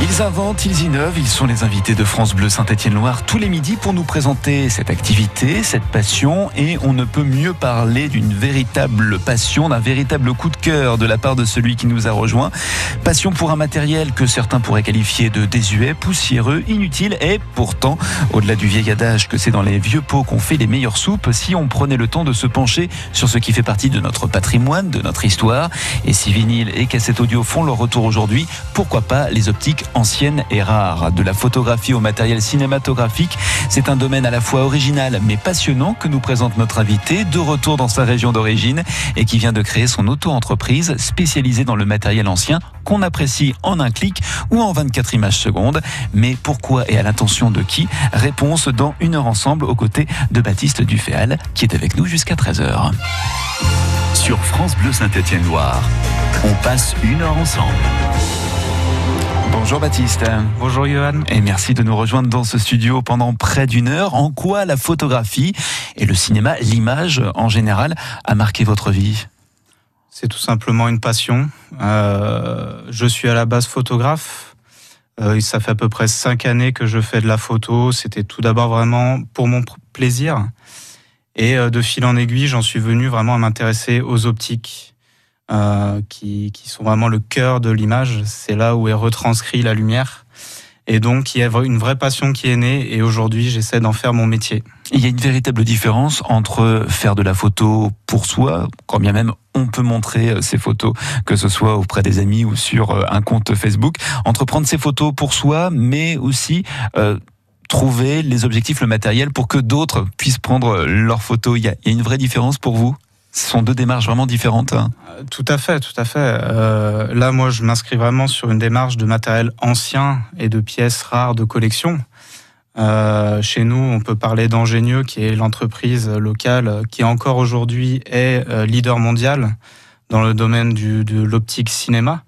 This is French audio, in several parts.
Ils inventent, ils innovent, ils sont les invités de France Bleu Saint-Étienne-Loire tous les midis pour nous présenter cette activité, cette passion. Et on ne peut mieux parler d'une véritable passion, d'un véritable coup de cœur de la part de celui qui nous a rejoint. Passion pour un matériel que certains pourraient qualifier de désuet, poussiéreux, inutile. Et pourtant, au-delà du vieil adage que c'est dans les vieux pots qu'on fait les meilleures soupes, si on prenait le temps de se pencher sur ce qui fait partie de notre patrimoine, de notre histoire. Et si vinyle et cassette audio font leur retour aujourd'hui, pourquoi pas les optiques ancienne et rare. De la photographie au matériel cinématographique, c'est un domaine à la fois original mais passionnant que nous présente notre invité, de retour dans sa région d'origine et qui vient de créer son auto-entreprise spécialisée dans le matériel ancien qu'on apprécie en un clic ou en 24 images secondes. Mais pourquoi et à l'intention de qui? Réponse dans une heure ensemble aux côtés de Baptiste Duféal qui est avec nous jusqu'à 13h. Sur France Bleu Saint-Étienne-Loire, on passe une heure ensemble. Bonjour Baptiste. Bonjour Johan. Et merci de nous rejoindre dans ce studio pendant près d'une heure. En quoi la photographie et le cinéma, l'image en général, a marqué votre vie? C'est tout simplement une passion. Euh, je suis à la base photographe. Euh, ça fait à peu près cinq années que je fais de la photo. C'était tout d'abord vraiment pour mon plaisir. Et euh, de fil en aiguille, j'en suis venu vraiment à m'intéresser aux optiques euh, qui, sont vraiment le cœur de l'image. C'est là où est retranscrit la lumière. Et donc, il y a une vraie passion qui est née et aujourd'hui, j'essaie d'en faire mon métier. Il y a une véritable différence entre faire de la photo pour soi, quand bien même on peut montrer euh, ses photos, que ce soit auprès des amis ou sur euh, un compte Facebook, entre prendre ses photos pour soi, mais aussi trouver les objectifs, le matériel pour que d'autres puissent prendre leurs photos. Il y a une vraie différence pour vous? Ce sont deux démarches vraiment différentes. Euh, tout à fait, tout à fait. Euh, là, moi, je m'inscris vraiment sur une démarche de matériel ancien et de pièces rares de collection. Euh, chez nous, on peut parler d'Ingénieux, qui est l'entreprise locale qui encore aujourd'hui est euh, leader mondial dans le domaine du, de l'optique cinéma.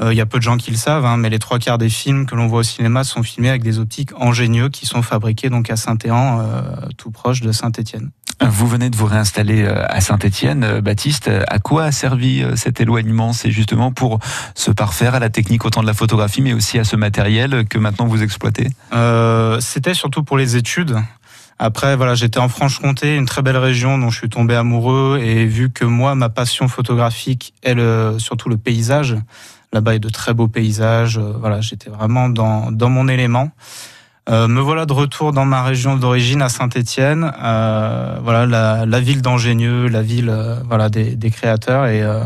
Il euh, y a peu de gens qui le savent, hein, mais les trois quarts des films que l'on voit au cinéma sont filmés avec des optiques ingénieux qui sont fabriquées donc à Saint-Éan, euh, tout proche de Saint-Étienne. Vous venez de vous réinstaller euh, à Saint-Étienne, Baptiste. À quoi a servi cet éloignement? C'est justement pour se parfaire à la technique autant de la photographie, mais aussi à ce matériel que maintenant vous exploitez? Euh, C'était surtout pour les études. Après, voilà, j'étais en Franche-Comté, une très belle région dont je suis tombé amoureux, et vu que moi, ma passion photographique est le, surtout le paysage, Là-bas, il y a de très beaux paysages. Euh, voilà, j'étais vraiment dans, dans mon élément. Euh, me voilà de retour dans ma région d'origine à Saint-Étienne. Euh, voilà, la, la ville d'Angénieux, la ville euh, voilà des, des créateurs et euh,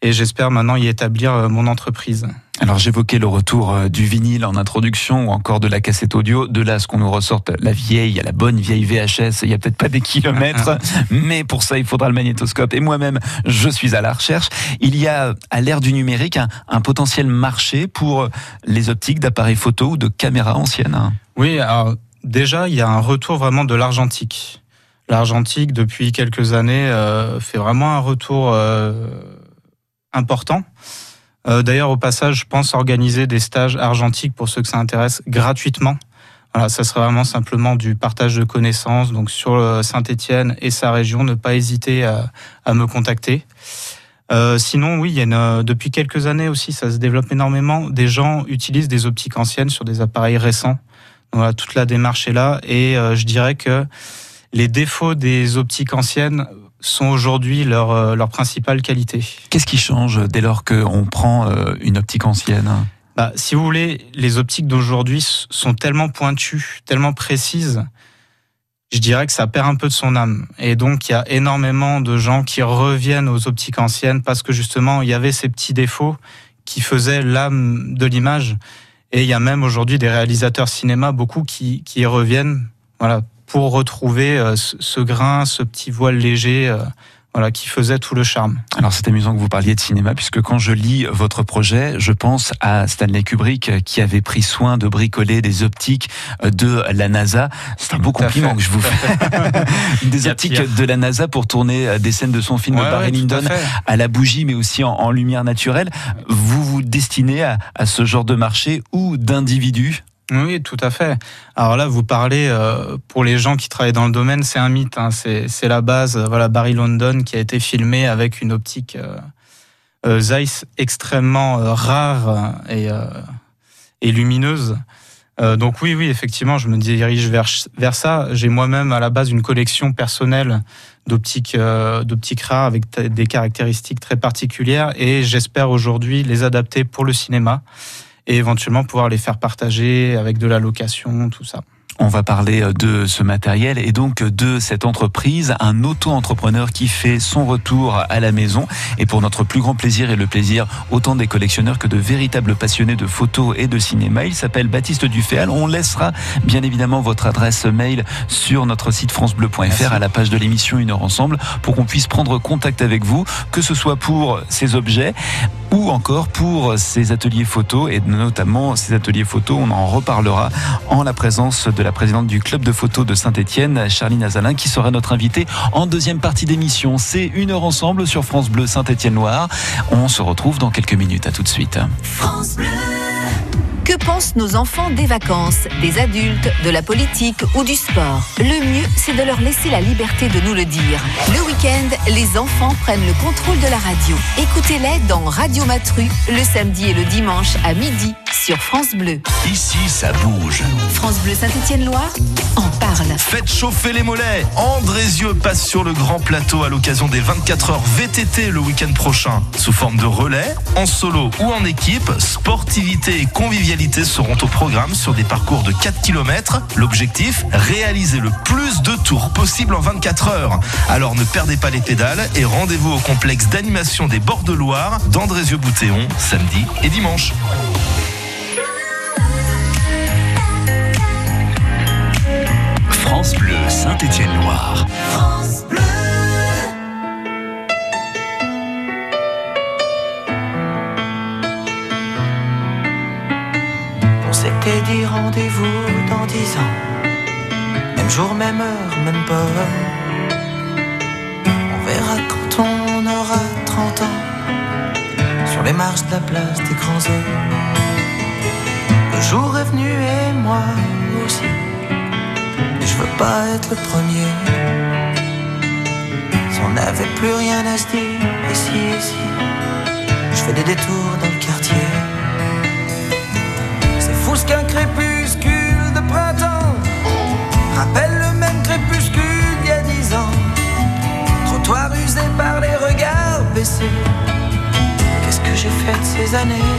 et j'espère maintenant y établir mon entreprise. Alors j'évoquais le retour euh, du vinyle en introduction ou encore de la cassette audio. De là, ce qu'on nous ressorte la vieille, la bonne vieille VHS. Il y a peut-être pas des kilomètres, mais pour ça, il faudra le magnétoscope. Et moi-même, je suis à la recherche. Il y a, à l'ère du numérique, un, un, potentiel marché pour les optiques d'appareils photo ou de caméras anciennes. Oui, alors déjà, il y a un retour vraiment de l'argentique. L'argentique, depuis quelques années, euh, fait vraiment un retour... Euh important. Euh, D'ailleurs, au passage, je pense organiser des stages argentiques pour ceux que ça intéresse gratuitement. Voilà, ça serait vraiment simplement du partage de connaissances. Donc sur euh, Saint-Étienne et sa région, ne pas hésiter à, me contacter. Euh, sinon, oui, il y a une, depuis quelques années aussi, ça se développe énormément. Des gens utilisent des optiques anciennes sur des appareils récents. Voilà, toute la démarche est là. Et je dirais que les défauts des optiques anciennes sont aujourd'hui leur, euh, leur principale qualité. Qu'est-ce qui change dès lors qu'on prend euh, une optique ancienne? Bah, Si vous voulez, les optiques d'aujourd'hui sont tellement pointues, tellement précises, je dirais que ça perd un peu de son âme. Et donc, il y a énormément de gens qui reviennent aux optiques anciennes parce que justement, il y avait ces petits défauts qui faisaient l'âme de l'image. Et il y a même aujourd'hui des réalisateurs cinéma, beaucoup qui, qui y reviennent, voilà, pour retrouver euh, ce grain, ce petit voile léger. Euh, voilà, qui faisait tout le charme. Alors c'est amusant que vous parliez de cinéma, puisque quand je lis votre projet, je pense à Stanley Kubrick qui avait pris soin de bricoler des optiques de la NASA. C'est un beau tout compliment que je vous fais. des optiques de la NASA pour tourner des scènes de son film ouais, Barry ouais, Lyndon à, à, la bougie, mais aussi en, en lumière naturelle. Vous vous destinez à, à ce genre de marché ou d'individus? Oui, tout à fait. Alors là, vous parlez euh, pour les gens qui travaillent dans le domaine, c'est un mythe. Hein, c'est la base. Voilà, Barry London qui a été filmé avec une optique, euh, Zeiss extrêmement rare et, lumineuse. donc oui, oui, effectivement, je me dirige vers, vers ça. J'ai moi-même à la base une collection personnelle d'optique d'optique rare avec des caractéristiques très particulières et j'espère aujourd'hui les adapter pour le cinéma et éventuellement pouvoir les faire partager avec de la location, tout ça. On va parler euh, de ce matériel et donc de cette entreprise, un auto-entrepreneur qui fait son retour à la maison. Et pour notre plus grand plaisir et le plaisir autant des collectionneurs que de véritables passionnés de photos et de cinéma, il s'appelle Baptiste Duféal. On laissera bien évidemment votre adresse mail sur notre site francebleu.fr à la page de l'émission Une heure ensemble pour qu'on puisse prendre contact avec vous, que ce soit pour ces objets ou encore pour ces ateliers photos et notamment ces ateliers photos, on en reparlera en la présence de la présidente du club de photos de Saint-Etienne, Charline Azalin, qui sera notre invitée en deuxième partie d'émission. C'est une heure ensemble sur France Bleu Saint-Etienne-Loire. On se retrouve dans quelques minutes. À tout de suite. France Bleu. Que pensent nos enfants des vacances, des adultes, de la politique ou du sport? Le mieux, c'est de leur laisser la liberté de nous le dire. Le week-end, les enfants prennent le contrôle de la radio. Écoutez-les dans Radio Matru, le samedi et le dimanche à midi sur France Bleu. Ici, ça bouge. France Bleu Saint-Étienne-Loire en parle. Faites chauffer les mollets. Andrézieux passe sur le grand plateau à l'occasion des 24 heures VTT le week-end prochain. Sous forme de relais, en solo ou en équipe, sportivité et convivialité seront au programme sur des parcours de 4 km. L'objectif, réaliser le plus de tours possible en 24 heures. Alors ne perdez pas les pédales et rendez-vous au complexe d'animation des Bords de Loire d'Andrézieux-Boutéon samedi et dimanche. France Bleu Saint-Étienne-Loire. France Bleu. s'était dit rendez-vous dans dix ans. Même jour, même heure, même pas. On verra quand on aura 30 ans. Sur les marches de la place des grands hommes. Le jour est venu et moi aussi. Veux pas être le premier. Si on n'avait plus rien à se dire, ici, ici. Je fais des détours dans le quartier qu'un crépuscule de printemps rappelle le même crépuscule d'il y a dix ans. Trottoir usé par les regards baissés. Qu'est-ce que j'ai fait de ces années?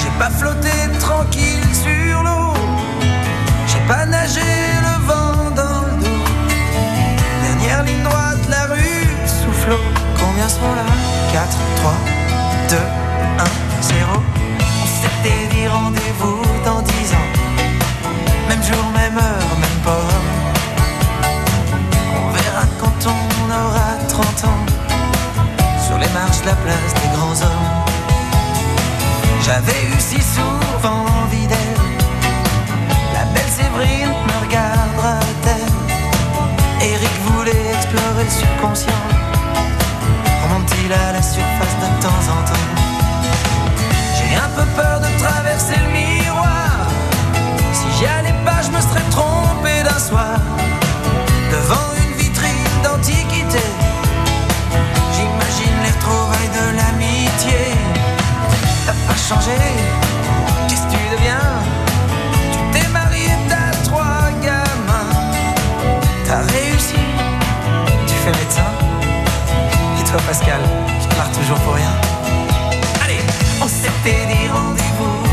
J'ai pas flotté tranquille sur l'eau. Pas nagé le vent dans le dos. Dernière ligne droite, la rue soufflot. Combien sont là? 4, 3, 2, 1, 0 s'était dit rendez-vous dans dix ans. Même jour, même heure, même pas. On verra quand on aura 30 ans. Sur les marches de la place des grands hommes. J'avais eu si souvent envie me regardera-t-elle Eric voulait explorer le subconscient. Remonte-t-il à la surface de temps en temps un peu peur de traverser le miroir. Si j'y allais pas, je me serais trompé d'un soir. Devant une vitrine d'antiquité, j'imagine les retrouvailles de l'amitié. T'as pas changé, Pascal, tu pars toujours pour rien. On s'était dit rendez-vous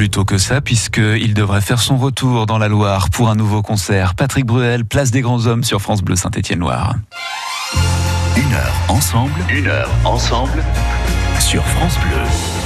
plus tôt que ça, puisqu'il devrait faire son retour dans la Loire pour un nouveau concert. Patrick Bruel, Place des Grands Hommes sur France Bleu Saint-Étienne-Loire. Une heure ensemble, une heure ensemble sur France Bleu.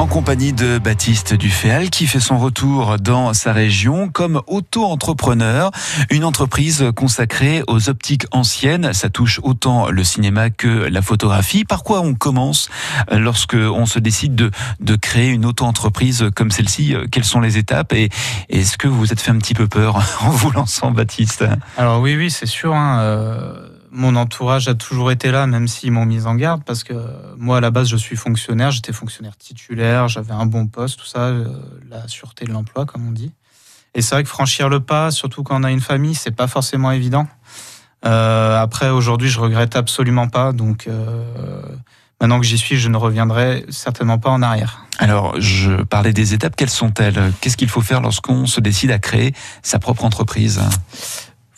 En compagnie de Baptiste Duféal qui fait son retour dans sa région comme auto-entrepreneur, une entreprise consacrée aux optiques anciennes. Ça touche autant le cinéma que la photographie. Par quoi on commence lorsque on se décide de, de créer une auto-entreprise comme celle-ci? Quelles sont les étapes? Et est-ce que vous vous êtes fait un petit peu peur en vous lançant, Baptiste? Alors oui, oui, c'est sûr. hein, euh, mon entourage a toujours été là, même s'ils m'ont mis en garde, parce que moi, à la base, je suis fonctionnaire, j'étais fonctionnaire titulaire, j'avais un bon poste, tout ça, euh, la sûreté de l'emploi, comme on dit. Et c'est vrai que franchir le pas, surtout quand on a une famille, c'est pas forcément évident. Euh, après, aujourd'hui, je regrette absolument pas, donc euh, maintenant que j'y suis, je ne reviendrai certainement pas en arrière. Alors, je parlais des étapes, quelles sont-elles? Qu'est-ce qu'il faut faire lorsqu'on se décide à créer sa propre entreprise?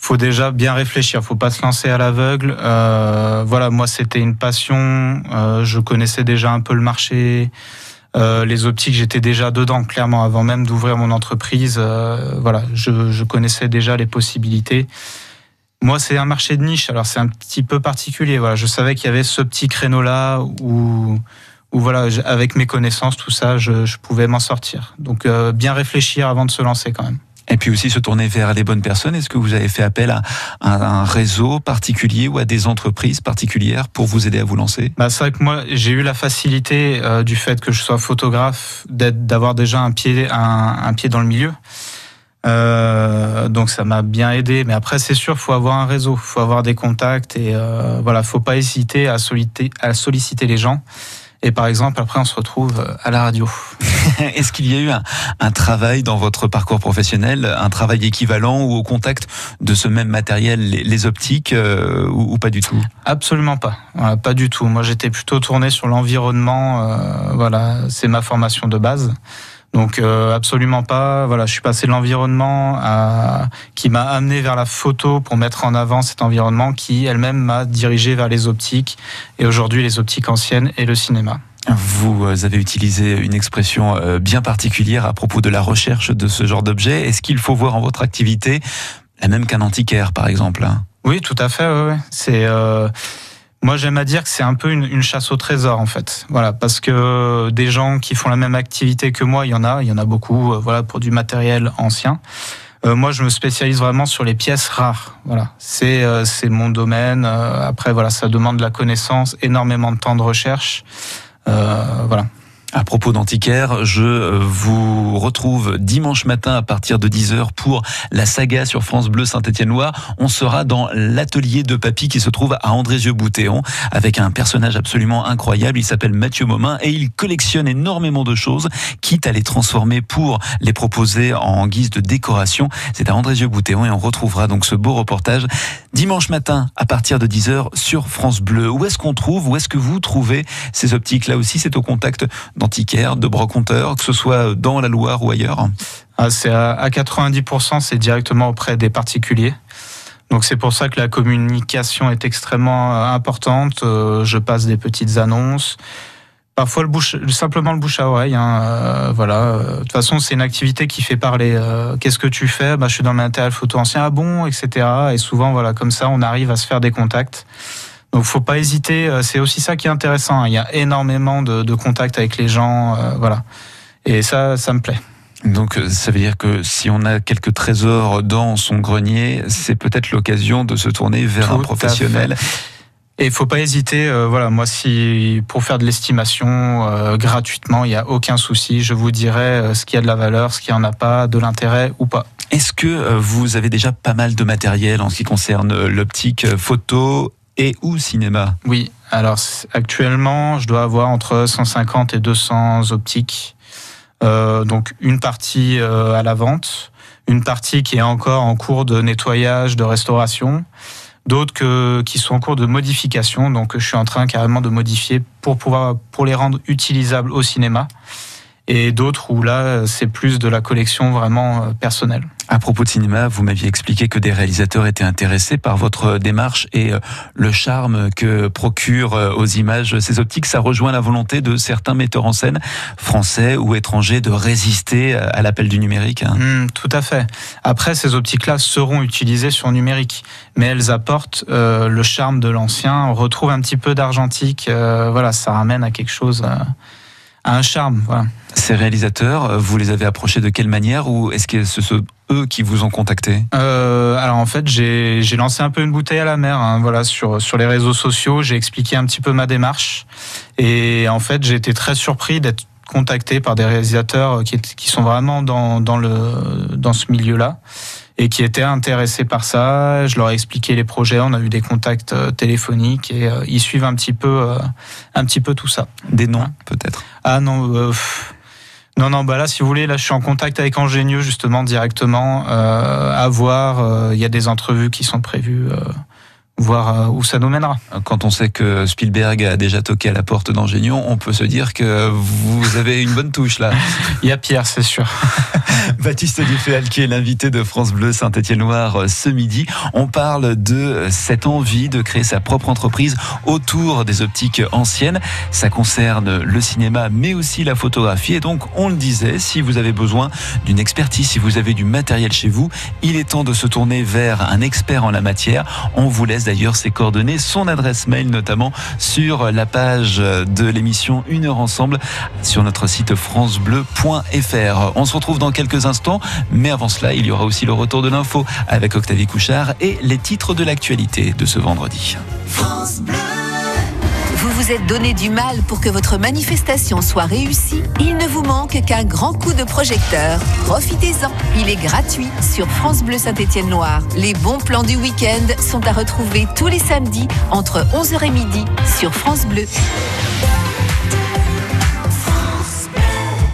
Faut déjà bien réfléchir, faut pas se lancer à l'aveugle. Euh, voilà, moi c'était une passion, euh, je connaissais déjà un peu le marché, euh, les optiques, j'étais déjà dedans clairement avant même d'ouvrir mon entreprise. Euh, voilà, je, je, connaissais déjà les possibilités. Moi, c'est un marché de niche, alors c'est un petit peu particulier. Voilà, je savais qu'il y avait ce petit créneau là où où voilà, avec mes connaissances, tout ça, je, je pouvais m'en sortir. Donc euh, bien réfléchir avant de se lancer quand même. Et puis aussi se tourner vers les bonnes personnes. Est-ce que vous avez fait appel à, un réseau particulier ou à des entreprises particulières pour vous aider à vous lancer? Bah, C'est vrai que moi, j'ai eu la facilité euh, du fait que je sois photographe, d'avoir déjà un pied, un, pied dans le milieu. Euh, donc ça m'a bien aidé. Mais après, c'est sûr, faut avoir un réseau, faut avoir des contacts et euh, voilà, faut pas hésiter à solliciter les gens. Et par exemple, après, on se retrouve à la radio. Est-ce qu'il y a eu un, un, travail dans votre parcours professionnel, un travail équivalent ou au contact de ce même matériel, les, les optiques, euh, ou, ou, pas du tout? Absolument pas. Voilà, pas du tout. Moi, j'étais plutôt tourné sur l'environnement. Euh, voilà, c'est ma formation de base. Donc euh, absolument pas. Voilà, je suis passé de l'environnement à... qui m'a amené vers la photo pour mettre en avant cet environnement qui elle-même m'a dirigé vers les optiques et aujourd'hui les optiques anciennes et le cinéma. Vous avez utilisé une expression euh, bien particulière à propos de la recherche de ce genre d'objet. Est-ce qu'il faut voir en votre activité la même qu'un antiquaire, par exemple Oui, tout à fait. Ouais. C'est euh... Moi, j'aime à dire que c'est un peu une, une, chasse au trésor, en fait. Voilà, parce que des gens qui font la même activité que moi, il y en a, il y en a beaucoup. Euh, voilà, pour du matériel ancien. Euh, moi, je me spécialise vraiment sur les pièces rares. Voilà, c'est euh, c'est mon domaine. après, voilà, ça demande de la connaissance, énormément de temps de recherche. voilà. À propos d'antiquaire, je vous retrouve dimanche matin à partir de 10h pour la saga sur France Bleu Saint-Étienne-Loire. On sera dans l'atelier de papy qui se trouve à Andrézieux-Boutéon avec un personnage absolument incroyable. Il s'appelle Mathieu Momin et il collectionne énormément de choses, quitte à les transformer pour les proposer en guise de décoration. C'est à Andrézieux-Boutéon et on retrouvera donc ce beau reportage dimanche matin à partir de 10h sur France Bleu. Où est-ce qu'on trouve, où est-ce que vous trouvez ces optiques? Là aussi, c'est au contact d'antiquaires, de broconteurs, que ce soit dans la Loire ou ailleurs ah, C'est à 90%, c'est directement auprès des particuliers. Donc c'est pour ça que la communication est extrêmement euh, importante. Euh, je passe des petites annonces. Parfois simplement le bouche à oreille. Hein, euh, voilà. De toute façon, c'est une activité qui fait parler. Qu'est-ce que tu fais? Bah, Je suis dans le matériel photo ancien. Ah bon? Etc. Et souvent, voilà, comme ça, on arrive à se faire des contacts. Donc, faut pas hésiter. Euh, C'est aussi ça qui est intéressant. hein. Il y a énormément de, de contacts avec les gens. euh, voilà. Et ça, ça me plaît. Donc euh, ça veut dire que si on a quelques trésors dans son grenier, c'est peut-être l'occasion de se tourner vers Tout un professionnel. Et il faut pas hésiter. euh, voilà, moi, si pour faire de l'estimation euh, gratuitement, il y a aucun souci. Je vous dirai ce qui a de la valeur, ce qui en a pas, de l'intérêt ou pas. Est-ce que vous avez déjà pas mal de matériel en ce qui concerne l'optique photo et ou cinéma Oui. Alors actuellement, je dois avoir entre 150 et 200 optiques. Euh, donc une partie euh, à la vente, une partie qui est encore en cours de nettoyage, de restauration, d'autres qui sont en cours de modification. Donc je suis en train carrément de modifier pour pouvoir pour les rendre utilisables au cinéma. Et d'autres où là c'est plus de la collection vraiment euh, personnelle. À propos de cinéma, vous m'aviez expliqué que des réalisateurs étaient intéressés par votre démarche et euh, le charme que procurent euh, aux images ces optiques. Ça rejoint la volonté de certains metteurs en scène, français ou étrangers, de résister à l'appel du numérique. hein. Hmm, tout à fait. Après, ces optiques-là seront utilisées sur numérique, mais elles apportent euh, le charme de l'ancien. On retrouve un petit peu d'argentique. euh, voilà, ça ramène à quelque chose, euh, un charme. Voilà. Ces réalisateurs, euh, vous les avez approchés de quelle manière ou est-ce que ce sont eux qui vous ont contacté? Euh, alors en fait, j'ai lancé un peu une bouteille à la mer. hein, voilà, sur sur les réseaux sociaux, j'ai expliqué un petit peu ma démarche, et en fait, j'ai été très surpris d'être contacté par des réalisateurs qui, qui sont vraiment dans, dans le dans ce milieu-là et qui étaient intéressés par ça. Je leur ai expliqué les projets, on a eu des contacts euh, téléphoniques et euh, ils suivent un petit peu euh, un petit peu tout ça. Des noms, peut-être? Ah non, euh, non, non, bah là, si vous voulez, là, je suis en contact avec Ingénieux, justement, directement, à voir. Il y a des entrevues qui sont prévues, voir euh, où ça nous mènera. Quand on sait que Spielberg a déjà toqué à la porte d'Angénion, on peut se dire que vous avez une bonne touche là. Il y a Pierre, c'est sûr. Baptiste Duféal qui est l'invité de France Bleu Saint-Étienne-Loire euh, ce midi. On parle de cette envie de créer sa propre entreprise autour des optiques anciennes. Ça concerne le cinéma mais aussi la photographie. Et donc, on le disait, si vous avez besoin d'une expertise, si vous avez du matériel chez vous, il est temps de se tourner vers un expert en la matière. On vous laisse d'ailleurs ses coordonnées, son adresse mail notamment sur la page de l'émission Une heure ensemble sur notre site francebleu.fr. On se retrouve dans quelques instants, mais avant cela, il y aura aussi le retour de l'info avec Octavie Couchard et les titres de l'actualité de ce vendredi. Vous vous êtes donné du mal pour que votre manifestation soit réussie Il ne vous manque qu'un grand coup de projecteur. Profitez-en. Il est gratuit sur France Bleu Saint-Étienne-Loire. Les bons plans du week-end sont à retrouver tous les samedis entre 11h et midi sur France Bleu.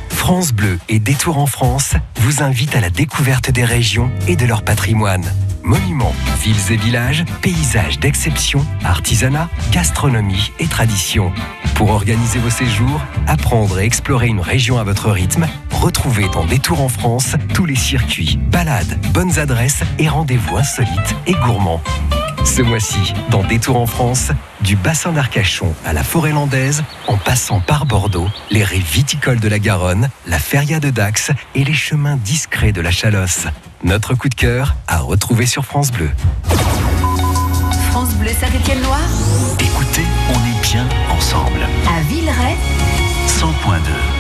France Bleu et Détour en France vous invitent à la découverte des régions et de leur patrimoine. Monuments, villes et villages, paysages d'exception, artisanat, gastronomie et tradition. Pour organiser vos séjours, apprendre et explorer une région à votre rythme, retrouvez dans Détour en France tous les circuits, balades, bonnes adresses et rendez-vous insolites et gourmands. Ce mois-ci, dans Détour en France, du bassin d'Arcachon à la forêt landaise, en passant par Bordeaux, les rives viticoles de la Garonne, la feria de Dax et les chemins discrets de la Chalosse. Notre coup de cœur à retrouver sur France Bleu. France Bleu Saint-Étienne-Loire Écoutez, on est bien ensemble. à Villeray 100.2.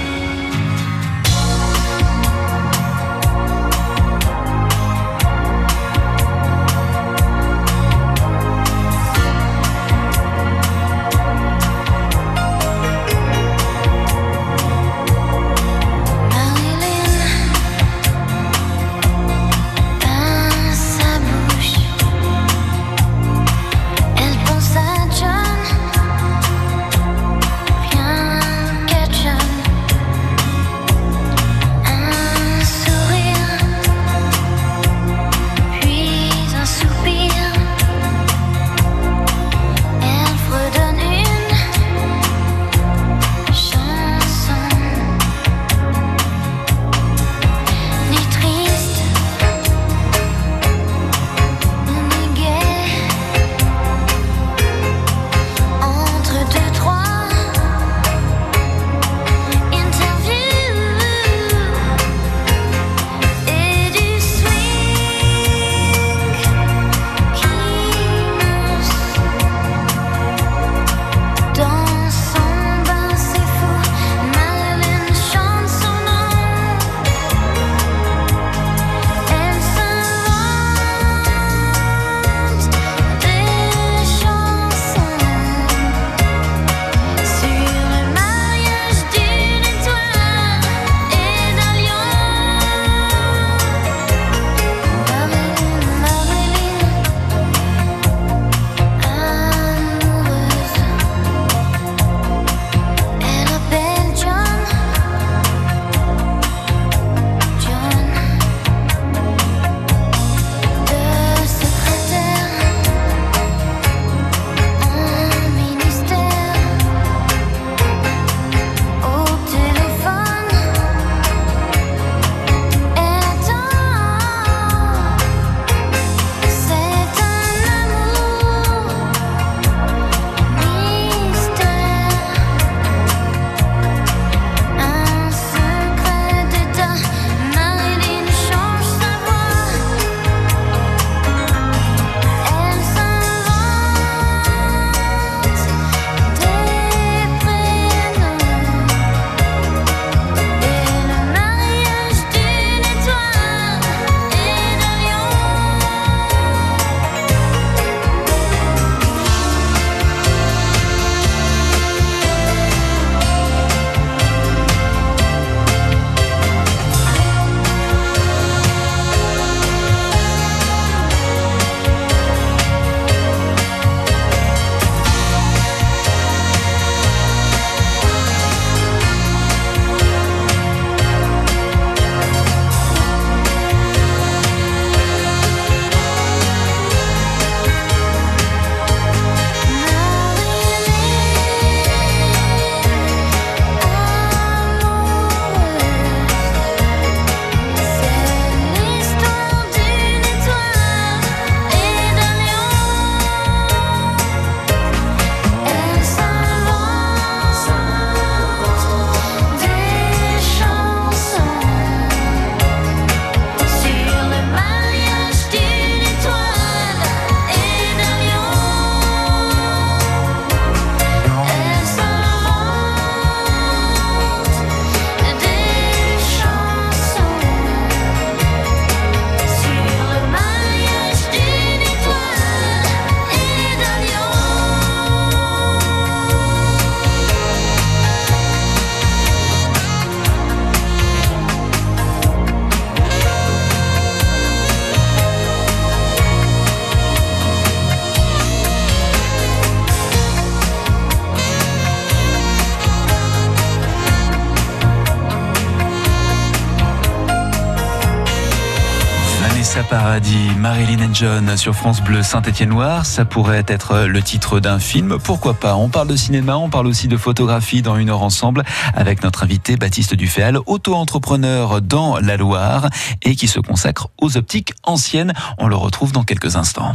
Marilyn John sur France Bleu Saint-Étienne-Loire. Ça pourrait être le titre d'un film. Pourquoi pas On parle de cinéma, on parle aussi de photographie dans une heure ensemble avec notre invité Baptiste Duféal, auto-entrepreneur dans la Loire et qui se consacre aux optiques anciennes. On le retrouve dans quelques instants.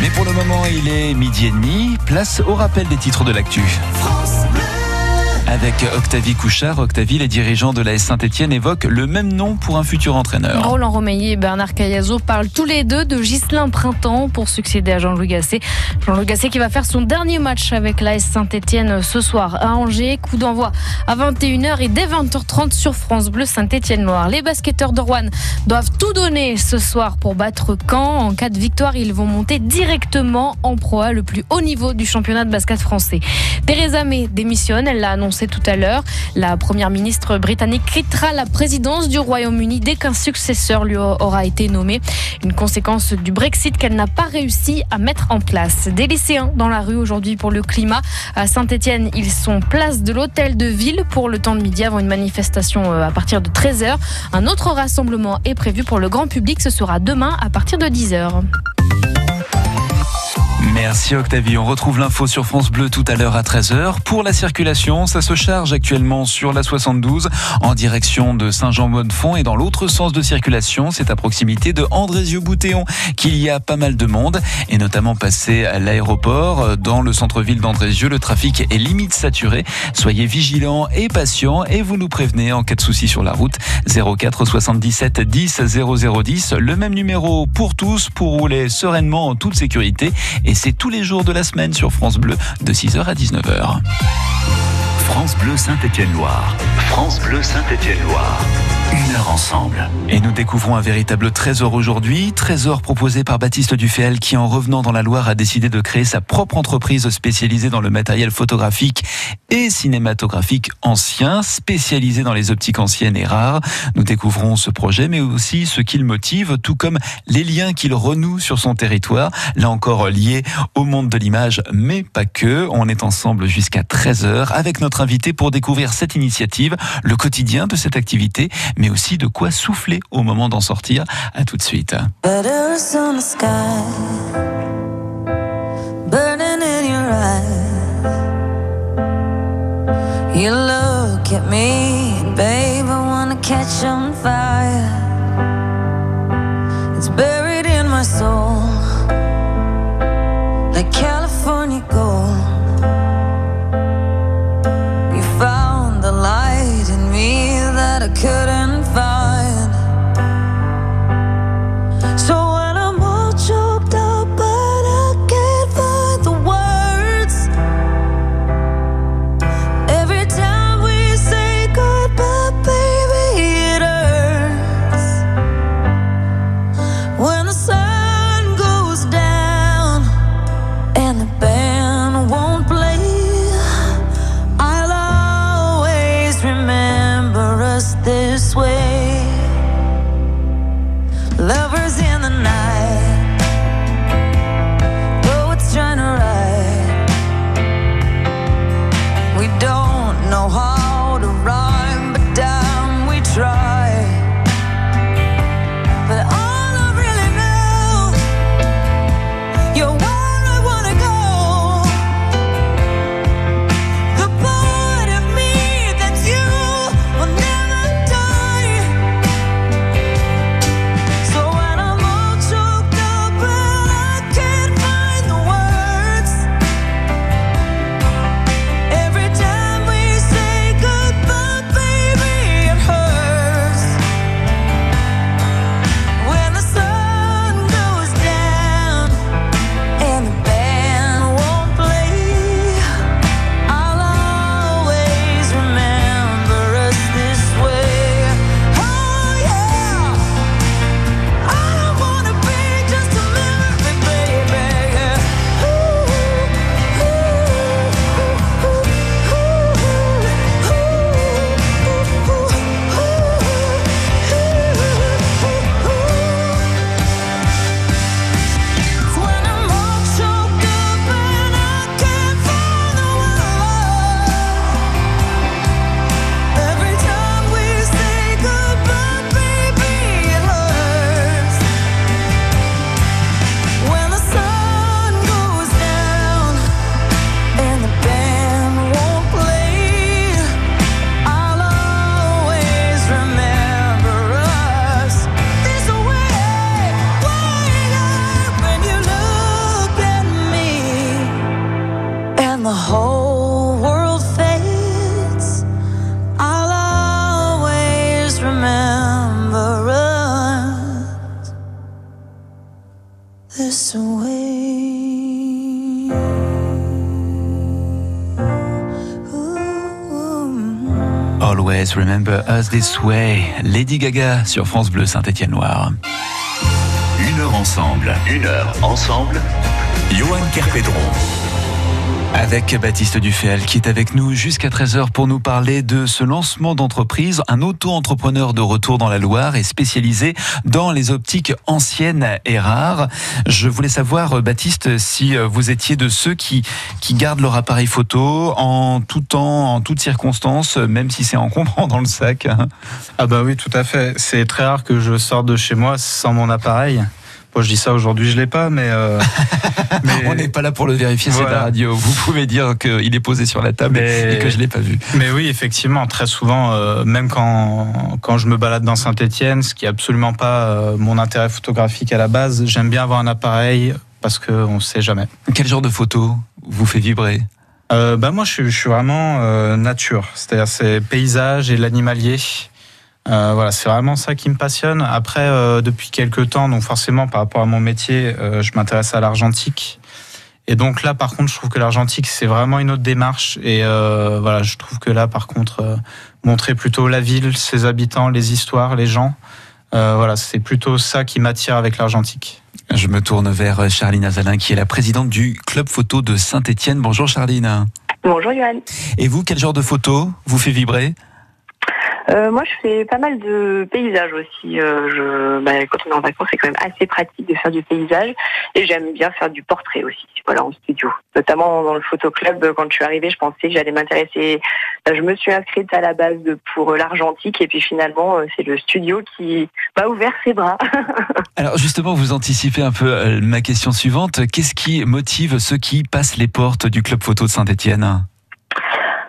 Mais pour le moment, il est midi et demi. Place au rappel des titres de l'actu. Avec Octavie Couchard, Octavie, les dirigeants de la Saint-Etienne évoquent le même nom pour un futur entraîneur. Roland Romeilly et Bernard Cayazo parlent tous les deux de Ghislain Printemps pour succéder à Jean-Louis Gasset. Jean-Louis Gasset qui va faire son dernier match avec la Saint-Etienne ce soir à Angers. Coup d'envoi à 21h et dès 20h30 sur France Bleu Saint-Etienne-Noir. Les basketteurs de Rouen doivent tout donner ce soir pour battre Caen. En cas de victoire, ils vont monter directement en Pro A, le plus haut niveau du championnat de basket français. Theresa May démissionne, elle l'a annoncé tout à l'heure. La première ministre britannique quittera la présidence du Royaume-Uni dès qu'un successeur lui aura été nommé. Une conséquence du Brexit qu'elle n'a pas réussi à mettre en place. Des lycéens dans la rue aujourd'hui pour le climat. À Saint-Etienne, ils sont place de l'hôtel de ville pour le temps de midi avant une manifestation euh, à partir de 13h. Un autre rassemblement est prévu pour le grand public. Ce sera demain à partir de 10h. Merci Octavie. On retrouve l'info sur France Bleu tout à l'heure à 13h. Pour la circulation, ça se charge actuellement sur la 72 en direction de Saint-Jean-Bonne-Fond et dans l'autre sens de circulation, c'est à proximité de Andrézieux-Boutéon qu'il y a pas mal de monde et notamment passé à l'aéroport. Dans le centre-ville d'Andrézieux, le trafic est limite saturé. Soyez vigilants et patients et vous nous prévenez en cas de souci sur la route. 04 77 10 0010, le même numéro pour tous pour rouler sereinement en toute sécurité tous les jours de la semaine sur France Bleu de 6h à 19h. France Bleu Saint-Étienne-Loire. France Bleu Saint-Étienne-Loire. Une heure ensemble. Et nous découvrons un véritable trésor aujourd'hui, trésor proposé par Baptiste Duféal qui en revenant dans la Loire a décidé de créer sa propre entreprise spécialisée dans le matériel photographique et cinématographique ancien, spécialisé dans les optiques anciennes et rares. Nous découvrons ce projet mais aussi ce qu'il motive, tout comme les liens qu'il renoue sur son territoire, là encore liés au monde de l'image, mais pas que. On est ensemble jusqu'à 13h avec notre invité pour découvrir cette initiative, le quotidien de cette activité, mais aussi de quoi souffler au moment d'en sortir. À tout de suite. this away. Always remember us this way. Lady Gaga sur France Bleu Saint-Etienne Noir. Une heure ensemble. Une heure ensemble. Johan Kerpédron. Avec Baptiste Dufel qui est avec nous jusqu'à 13h pour nous parler de ce lancement d'entreprise. Un auto-entrepreneur de retour dans la Loire et spécialisé dans les optiques anciennes et rares. Je voulais savoir, Baptiste, si vous étiez de ceux qui, qui gardent leur appareil photo en tout temps, en toutes circonstances, même si c'est encombrant dans le sac. Ah bah oui, tout à fait. C'est très rare que je sorte de chez moi sans mon appareil. Bon, je dis ça aujourd'hui, je l'ai pas, mais, euh, mais- On n'est pas là pour le vérifier, c'est Voilà. la radio. Vous pouvez dire qu'il est posé sur la table Mais- et que je l'ai pas vu. Mais oui, effectivement, très souvent, euh, même quand, quand je me balade dans Saint-Etienne, ce qui est absolument pas euh, mon intérêt photographique à la base, j'aime bien avoir un appareil parce qu'on ne sait jamais. Quel genre de photo vous fait vibrer? Bah moi, je, suis- je suis vraiment nature, c'est-à-dire c'est paysage et l'animalier. Euh, voilà, c'est vraiment ça qui me passionne. Après, euh, depuis quelques temps, donc forcément par rapport à mon métier, euh, je m'intéresse à l'argentique. Et donc là, par contre, je trouve que l'argentique, c'est vraiment une autre démarche. Et euh, voilà, je trouve que là, par contre, euh, montrer plutôt la ville, ses habitants, les histoires, les gens, euh, voilà, c'est plutôt ça qui m'attire avec l'argentique. Je me tourne vers Charline Azalin, qui est la présidente du club photo de Saint-Étienne. Bonjour Charline. Bonjour Johan. Et vous, quel genre de photo vous fait vibrer? Euh, moi, je fais pas mal de paysages aussi. Euh, je, bah, quand on est en vacances, c'est quand même assez pratique de faire du paysage. Et j'aime bien faire du portrait aussi, voilà, en studio. Notamment dans le photoclub, euh, quand je suis arrivée, je pensais que j'allais m'intéresser. euh, Je me suis inscrite à la base pour l'argentique. Et puis finalement, euh, c'est le studio qui m'a ouvert ses bras. Alors justement, vous anticipez un peu euh, ma question suivante. Qu'est-ce qui motive ceux qui passent les portes du club photo de Saint-Étienne?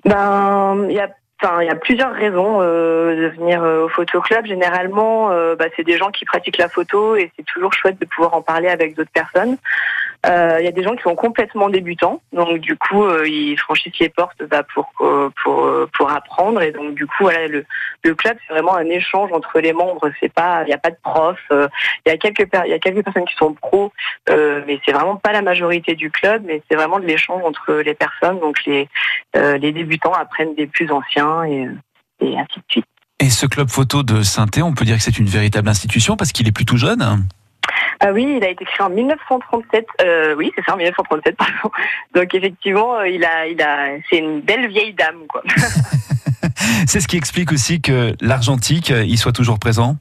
Ben, il y a, enfin, il y a plusieurs raisons euh, de venir euh, au photoclub. Généralement, euh, bah, c'est des gens qui pratiquent la photo et c'est toujours chouette de pouvoir en parler avec d'autres personnes. Euh, Il y a des gens qui sont complètement débutants, donc du coup, euh, ils franchissent les portes bah, pour euh, pour apprendre et donc du coup, voilà, le club c'est vraiment un échange entre les membres. C'est pas, il y a pas de prof. Il y a quelques il y a quelques personnes qui sont pros, mais c'est vraiment pas la majorité du club. Mais c'est vraiment de l'échange entre les personnes, donc les les débutants apprennent des plus anciens et, et ainsi de suite. Et ce club photo de Saint-Étienne, on peut dire que c'est une véritable institution parce qu'il est plutôt jeune. Ah oui, il a été créé en 1937. Euh, oui, c'est ça, en 1937, pardon. Donc effectivement, euh, il a, il a, c'est une belle vieille dame, quoi. C'est ce qui explique aussi que l'argentique, euh, il soit toujours présent?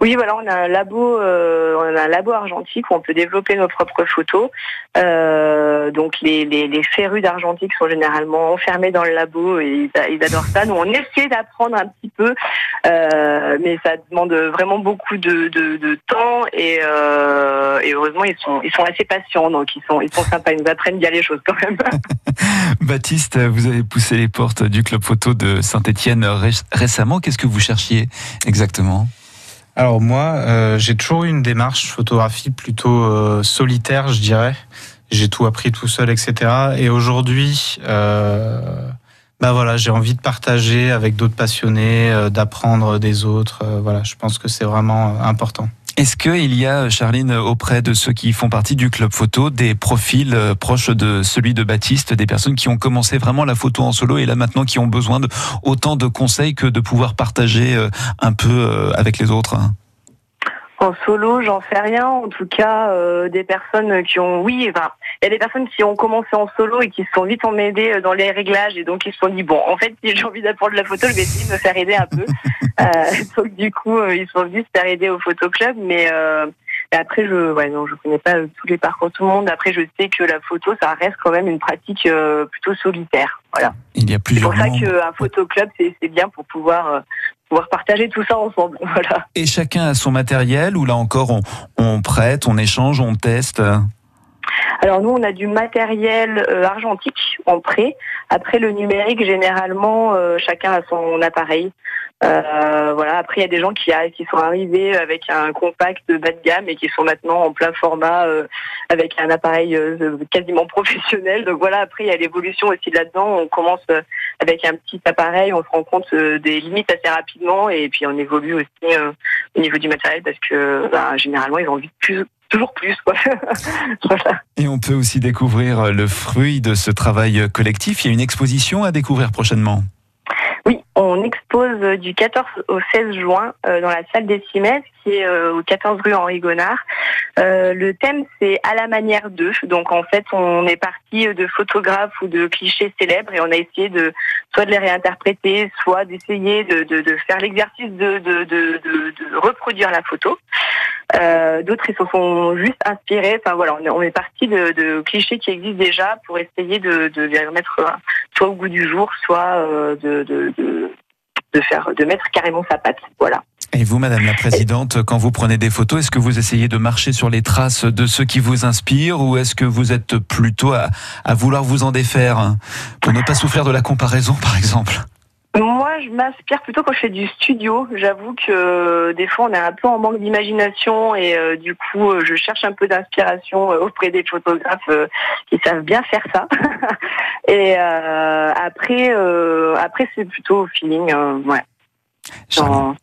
Oui, voilà, on a un labo, euh, on a un labo argentique où on peut développer nos propres photos. Euh, donc les, les, les férus d'argentique sont généralement enfermés dans le labo et ils, adorent ça. Nous, on essaie d'apprendre un petit peu, euh, mais ça demande vraiment beaucoup de, de, de temps et, euh, et heureusement ils sont ils sont assez patients, donc ils sont ils sont sympas, ils nous apprennent bien les choses quand même. Baptiste, vous avez poussé les portes du club photo de Saint-Étienne ré- récemment. Qu'est-ce que vous cherchiez exactement? Alors moi, euh, j'ai toujours eu une démarche photographie plutôt euh, solitaire, je dirais. J'ai tout appris tout seul, etc. Et aujourd'hui, euh, bah voilà, j'ai envie de partager avec d'autres passionnés, euh, d'apprendre des autres. voilà, je pense que c'est vraiment important. Est-ce qu'il y a, Charline, auprès de ceux qui font partie du club photo, des profils euh, proches de celui de Baptiste, des personnes qui ont commencé vraiment la photo en solo et là maintenant qui ont besoin de autant de conseils que de pouvoir partager euh, un peu euh, avec les autres? En solo, j'en sais rien. En tout cas, euh, des personnes qui ont, oui, enfin, il y a des personnes qui ont commencé en solo et qui se sont vite emmêlées euh, dans les réglages et donc ils se sont dit bon, en fait, si j'ai envie d'apprendre la photo, je vais essayer de me faire aider un peu. Euh, donc du coup, euh, ils sont venus se faire aider au photoclub, mais euh, mais après, je, ouais, non, je connais pas tous les parcours de tout le monde. Après, je sais que la photo, ça reste quand même une pratique euh, plutôt solitaire. Voilà. Il y a C'est plusieurs pour ça qu'un photoclub, c'est c'est bien pour pouvoir euh, pouvoir partager tout ça ensemble. Voilà. Et chacun a son matériel ou là encore on, on prête, on échange, on teste? Alors nous, on a du matériel euh, argentique en prêt. Après le numérique, généralement, euh, chacun a son appareil. Euh, voilà. Après, il y a des gens qui, a- qui sont arrivés avec un compact bas de gamme et qui sont maintenant en plein format euh, avec un appareil euh, quasiment professionnel. Donc voilà. Après, il y a l'évolution aussi là-dedans. On commence euh, avec un petit appareil, on se rend compte des limites assez rapidement et puis on évolue aussi au niveau du matériel parce que bah, généralement, ils ont envie de plus, toujours plus. Quoi. voilà. Et on peut aussi découvrir le fruit de ce travail collectif. Il y a une exposition à découvrir prochainement. Oui, On expose euh, du 14 au 16 juin euh, dans la salle des Cimaises, qui est euh, au 14 rue Henri Gonard. Euh, le thème, c'est à la manière d'eux. Donc en fait, on est parti de photographes ou de clichés célèbres et on a essayé de soit de les réinterpréter, soit d'essayer de, de, de faire l'exercice de, de, de, reproduire la photo. Euh, D'autres, ils se sont juste inspirés. Enfin voilà, on est, parti de, clichés qui existent déjà pour essayer de, de les remettre euh, soit au goût du jour, soit de, de, de, de faire, de mettre carrément sa patte. Voilà. Et vous, Madame la Présidente, quand vous prenez des photos, est-ce que vous essayez de marcher sur les traces de ceux qui vous inspirent ou est-ce que vous êtes plutôt à, à vouloir vous en défaire pour ne pas souffrir de la comparaison, par exemple? Moi, je m'inspire plutôt quand je fais du studio. J'avoue que euh, des fois, on est un peu en manque d'imagination et euh, du coup, euh, je cherche un peu d'inspiration euh, auprès des photographes euh, qui savent bien faire ça. et euh, après, après, c'est plutôt au feeling, ouais, dans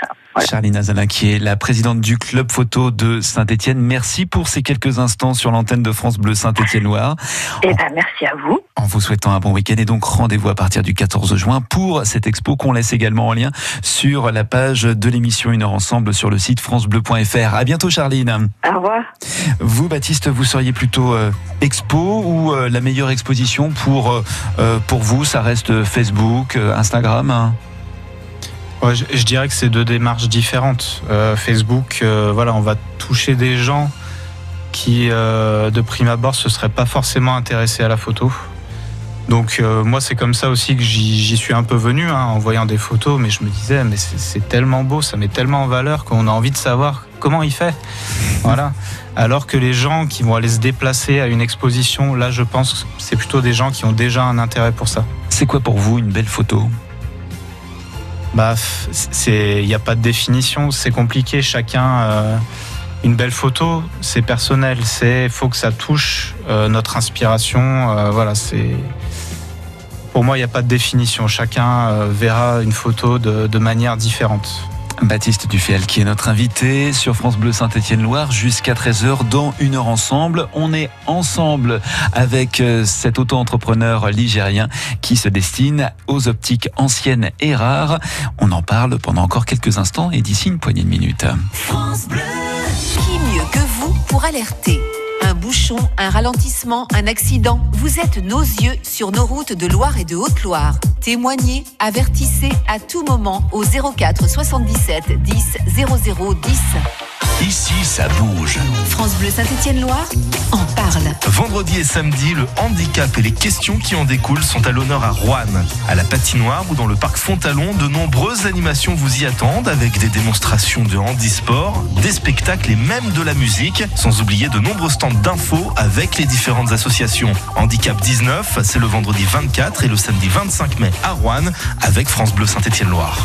ça. Voilà. Charline Azalin, qui est la présidente du club photo de Saint-Étienne. Merci pour ces quelques instants sur l'antenne de France Bleu Saint-Étienne-Loire. Eh ben, merci à vous. En vous souhaitant un bon week-end et donc rendez-vous à partir du 14 juin pour cette expo qu'on laisse également en lien sur la page de l'émission Une heure ensemble sur le site francebleu.fr. À bientôt Charline. Au revoir. Vous Baptiste, vous seriez plutôt euh, expo ou euh, la meilleure exposition pour euh, pour vous? Ça reste Facebook, Instagram hein? Je, dirais que c'est deux démarches différentes. Euh, Facebook, euh, voilà, on va toucher des gens qui, euh, de prime abord, se seraient pas forcément intéressés à la photo. Donc moi, c'est comme ça aussi que j'y suis un peu venu, hein, en voyant des photos, mais je me disais, mais c'est c'est tellement beau, ça met tellement en valeur qu'on a envie de savoir comment il fait. Voilà. Alors que les gens qui vont aller se déplacer à une exposition, là, je pense que c'est plutôt des gens qui ont déjà un intérêt pour ça. C'est quoi pour vous une belle photo? Bah, il n'y a pas de définition, c'est compliqué. Chacun, euh, une belle photo, c'est personnel. C'est, faut que ça touche euh, notre inspiration. euh, voilà, c'est. Pour moi, il n'y a pas de définition. Chacun verra une photo de manière différente. Baptiste Dufel qui est notre invité sur France Bleu Saint-Étienne-Loire jusqu'à 13h dans une heure ensemble. On est ensemble avec euh, cet auto-entrepreneur ligérien qui se destine aux optiques anciennes et rares. On en parle pendant encore quelques instants et d'ici une poignée de minutes. Qui mieux que vous pour alerter? Un bouchon, un ralentissement, un accident. Vous êtes nos yeux sur nos routes de Loire et de Haute-Loire. Témoignez, avertissez à tout moment au 04 77 10 00 10. Ici, ça bouge. France Bleu Saint-Étienne-Loire en parle. Vendredi et samedi, le handicap et les questions qui en découlent sont à l'honneur à Rouen. À la patinoire ou dans le parc Fontalon, de nombreuses animations vous y attendent avec des démonstrations de handisport, des spectacles et même de la musique, sans oublier de nombreux stands d'infos avec les différentes associations. Handicap 19, c'est le vendredi 24 et le samedi 25 mai à Rouen avec France Bleu Saint-Étienne-Loire.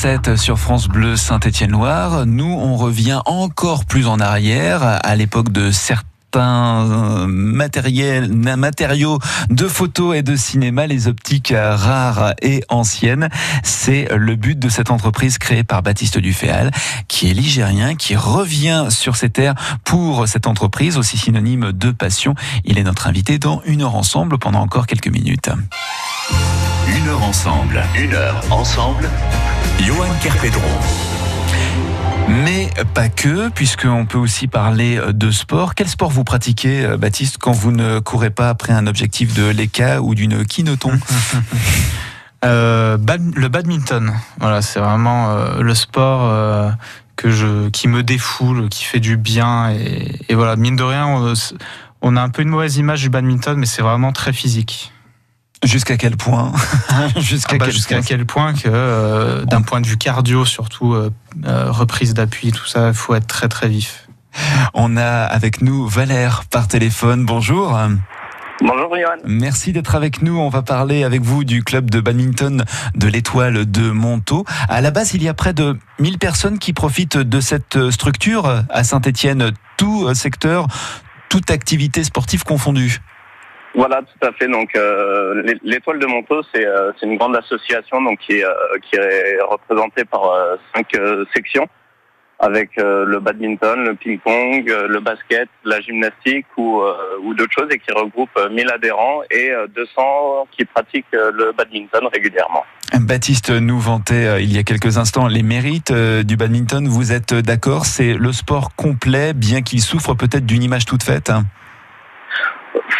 1987 sur France Bleu Saint-Étienne-Loire. Nous, on revient encore plus en arrière à l'époque de certains matériels, matériaux de photos et de cinéma, les optiques rares et anciennes. C'est le but de cette entreprise créée par Baptiste Duféal, qui est ligérien, qui revient sur ses terres pour cette entreprise, aussi synonyme de passion. Il est notre invité dans Une heure ensemble pendant encore quelques minutes. Une heure ensemble, une heure ensemble. Johan Kerpedron. Mais pas que, puisqu'on peut aussi parler de sport. Quel sport vous pratiquez, euh, Baptiste, quand vous ne courez pas après un objectif de l'ECA ou d'une kinoton Euh, le badminton, voilà, c'est vraiment euh, le sport euh, que je, qui me défoule, qui fait du bien. Et, et voilà, mine de rien, on, on a un peu une mauvaise image du badminton, mais c'est vraiment très physique. Jusqu'à quel point Jusqu'à Ah bah, quel quel point que, euh, d'un point de vue cardio, surtout euh, euh, reprise d'appui, tout ça, il faut être très très vif. On a avec nous Valère par téléphone. Bonjour. Bonjour Johan. Merci d'être avec nous. On va parler avec vous du club de badminton de l'Étoile de Montaut. À la base, il y a près de 1000 personnes qui profitent de cette structure à Saint-Étienne, tout secteur, toute activité sportive confondue. Voilà, tout à fait. Donc, euh, l'É- l'Étoile de Montaut, c'est euh, une grande association donc qui est, euh, représentée par euh, cinq sections, avec le badminton, le ping-pong, le basket, la gymnastique ou, ou d'autres choses, et qui regroupe euh, 1000 adhérents et euh, 200 qui pratiquent le badminton régulièrement. Baptiste nous vantait il y a quelques instants les mérites du badminton. Vous êtes d'accord C'est le sport complet, bien qu'il souffre peut-être d'une image toute faite. hein?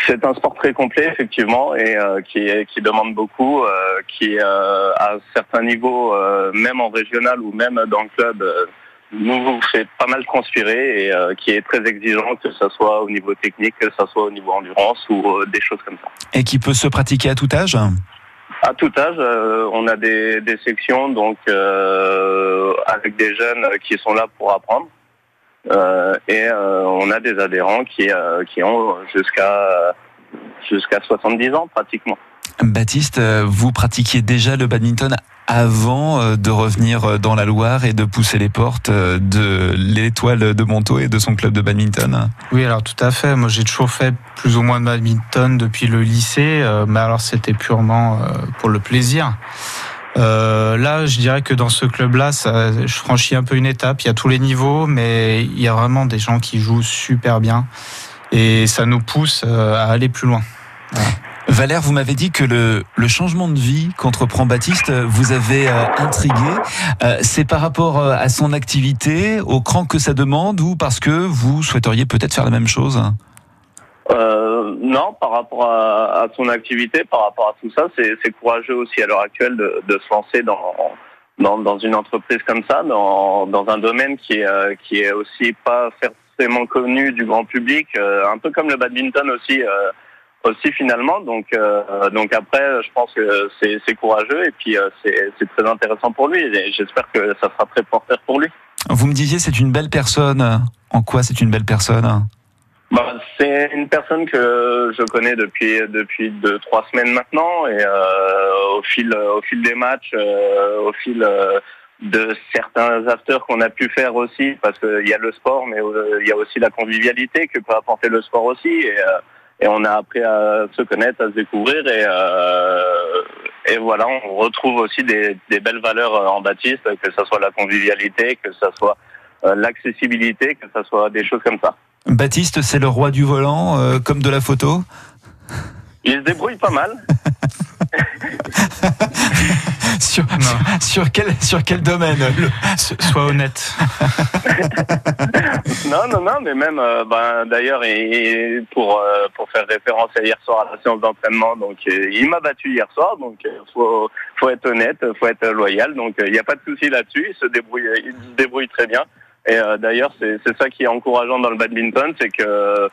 C'est un sport très complet, effectivement, et euh, qui, qui demande beaucoup, euh, qui, euh, à certains niveaux, euh, même en régional ou même dans le club, euh, nous fait pas mal transpirer et euh, qui est très exigeant, que ce soit au niveau technique, que ce soit au niveau endurance ou des choses comme ça. Et qui peut se pratiquer à tout âge? À tout âge, euh, on a des, des sections donc euh, avec des jeunes qui sont là pour apprendre. Euh, et euh, on a des adhérents qui, euh, qui ont jusqu'à jusqu'à 70 ans pratiquement. Baptiste, vous pratiquiez déjà le badminton avant de revenir dans la Loire et de pousser les portes de l'Étoile de Montaut et de son club de badminton Oui, alors tout à fait. Moi, j'ai toujours fait plus ou moins de badminton depuis le lycée, mais alors c'était purement pour le plaisir. Euh, là, je dirais que dans ce club-là, ça- je franchis un peu une étape. Il y a tous les niveaux, mais il y a vraiment des gens qui jouent super bien, et ça nous pousse euh, à aller plus loin. Valère, vous m'avez dit que le, le changement de vie qu'entreprend Baptiste vous avait euh, intrigué. C'est par rapport à son activité, au cran que ça demande, ou parce que vous souhaiteriez peut-être faire la même chose? Non, par rapport à, son activité, par rapport à tout ça, c'est courageux aussi à l'heure actuelle de, de se lancer dans, dans, une entreprise comme ça, dans, dans un domaine qui est, euh, qui est aussi pas forcément connu du grand public, euh, un peu comme le badminton aussi, euh, aussi finalement. Donc, donc après, je pense que c'est courageux et puis c'est c'est très intéressant pour lui. Et j'espère que ça sera très porteur pour lui. Vous me disiez c'est une belle personne. En quoi c'est une belle personne? Bah, c'est une personne que je connais depuis depuis deux trois semaines maintenant et euh, au fil au fil des matchs, euh, au fil euh, de certains afters qu'on a pu faire aussi, parce qu'il y a le sport, mais euh, il y a aussi la convivialité que peut apporter le sport aussi et euh, et on a appris à se connaître, à se découvrir et euh, et voilà, on retrouve aussi des, des belles valeurs en Baptiste, que ce soit la convivialité, que ce soit l'accessibilité, que ce soit des choses comme ça. Baptiste, c'est le roi du volant, euh, comme de la photo? Il se débrouille pas mal. sur, sur, quel, sur quel domaine? Le- Sois honnête. non, non, non, mais même, euh, ben, d'ailleurs, et, et pour, euh, pour faire référence à hier soir à la séance d'entraînement, donc euh, il m'a battu hier soir, donc il faut, faut être honnête, faut être loyal, donc il n'y a pas de souci là-dessus, il se débrouille, il se débrouille très bien. Et euh, d'ailleurs, c'est ça qui est encourageant dans le badminton, c'est que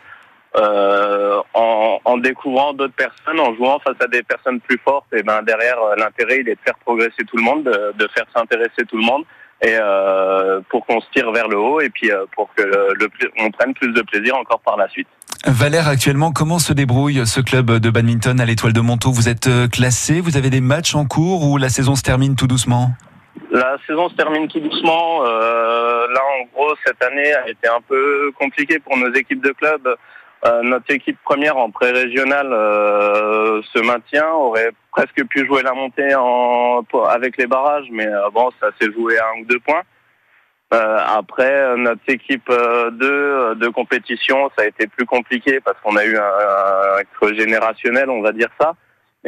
euh, en, en découvrant d'autres personnes, en jouant face à des personnes plus fortes, et ben derrière euh, l'intérêt il est de faire progresser tout le monde, de, de faire s'intéresser tout le monde, et euh, pour qu'on se tire vers le haut et puis euh, pour que le, on prenne plus de plaisir encore par la suite. Valère, actuellement, comment se débrouille ce club de badminton à l'Étoile de Montaut Vous êtes euh, classé? Vous avez des matchs en cours ou la saison se termine tout doucement? La saison se termine tout doucement. Euh, là, en gros, cette année a été un peu compliquée pour nos équipes de club. Euh, notre équipe première en pré-régional euh, se maintient, aurait presque pu jouer la montée en, avec les barrages, mais euh, bon, ça s'est joué à un ou deux points. Euh, après, euh, notre équipe 2 de compétition, ça a été plus compliqué parce qu'on a eu un, un creux générationnel, on va dire ça.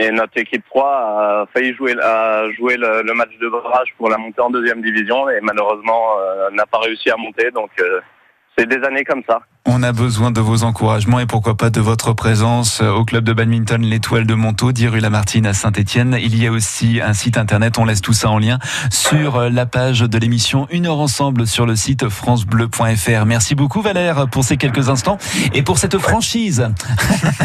Et notre équipe 3 a failli jouer, le match de barrage pour la montée en deuxième division et malheureusement euh, n'a pas réussi à monter. Donc euh, c'est des années comme ça. On a besoin de vos encouragements et pourquoi pas de votre présence au club de badminton L'Étoile de Montaut, 10 rue Lamartine à Saint-Etienne. Il y a aussi un site internet, on laisse tout ça en lien sur la page de l'émission Une heure ensemble sur le site francebleu.fr. Merci beaucoup Valère pour ces quelques instants et pour cette franchise.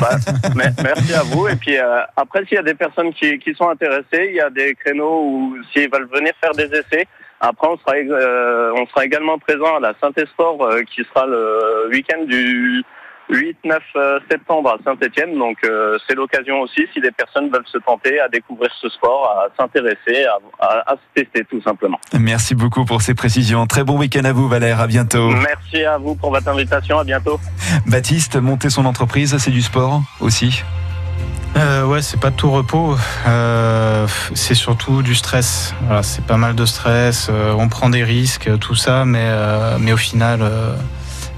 Bah, merci à vous. Et puis euh, après, s'il y a des personnes qui, qui sont intéressées, il y a des créneaux où s'ils veulent venir faire des essais. Après, on sera, euh, on sera également présent à la Saint-Esport euh, qui sera le week-end du 8-9 euh, septembre à Saint-Etienne. Donc euh, c'est l'occasion aussi, si des personnes veulent se tenter à découvrir ce sport, à s'intéresser, à, à- à se tester tout simplement. Merci beaucoup pour ces précisions. Très bon week-end à vous Valère, à bientôt. Merci à vous pour votre invitation. À bientôt. Baptiste, monter son entreprise, c'est du sport aussi Euh, ouais, c'est pas tout repos. Euh, c'est surtout du stress. Voilà, c'est pas mal de stress. euh, on prend des risques, tout ça, mais mais au final,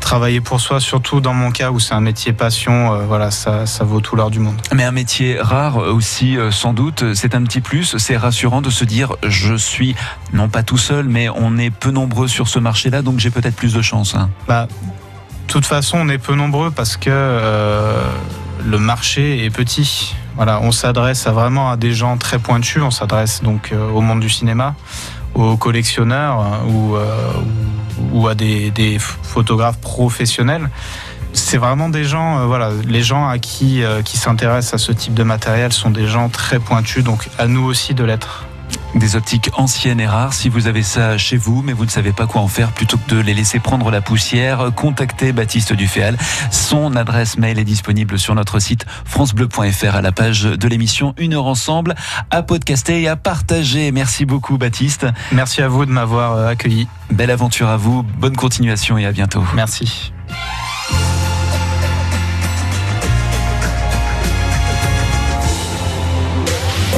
travailler pour soi, surtout dans mon cas où c'est un métier passion, voilà, ça ça vaut tout l'or du monde. Mais un métier rare aussi, sans doute, c'est un petit plus. C'est rassurant de se dire, je suis non pas tout seul, mais on est peu nombreux sur ce marché-là, donc j'ai peut-être plus de chance. hein. Bah, de toute façon, on est peu nombreux parce que le marché est petit. Voilà, on s'adresse vraiment à des gens très pointus. On s'adresse donc euh, au monde du cinéma, aux collectionneurs euh, ou, euh, ou, à des, des ph- photographes professionnels. C'est vraiment des gens, voilà, les gens à qui, qui s'intéressent à ce type de matériel sont des gens très pointus. Donc, à nous aussi de l'être. Des optiques anciennes et rares, si vous avez ça chez vous, mais vous ne savez pas quoi en faire, plutôt que de les laisser prendre la poussière, contactez Baptiste Duféal. Son adresse mail est disponible sur notre site francebleu.fr à la page de l'émission Une heure ensemble, à podcaster et à partager. Merci beaucoup Baptiste. Merci à vous de m'avoir euh, accueilli. Belle aventure à vous, bonne continuation et à bientôt. Merci.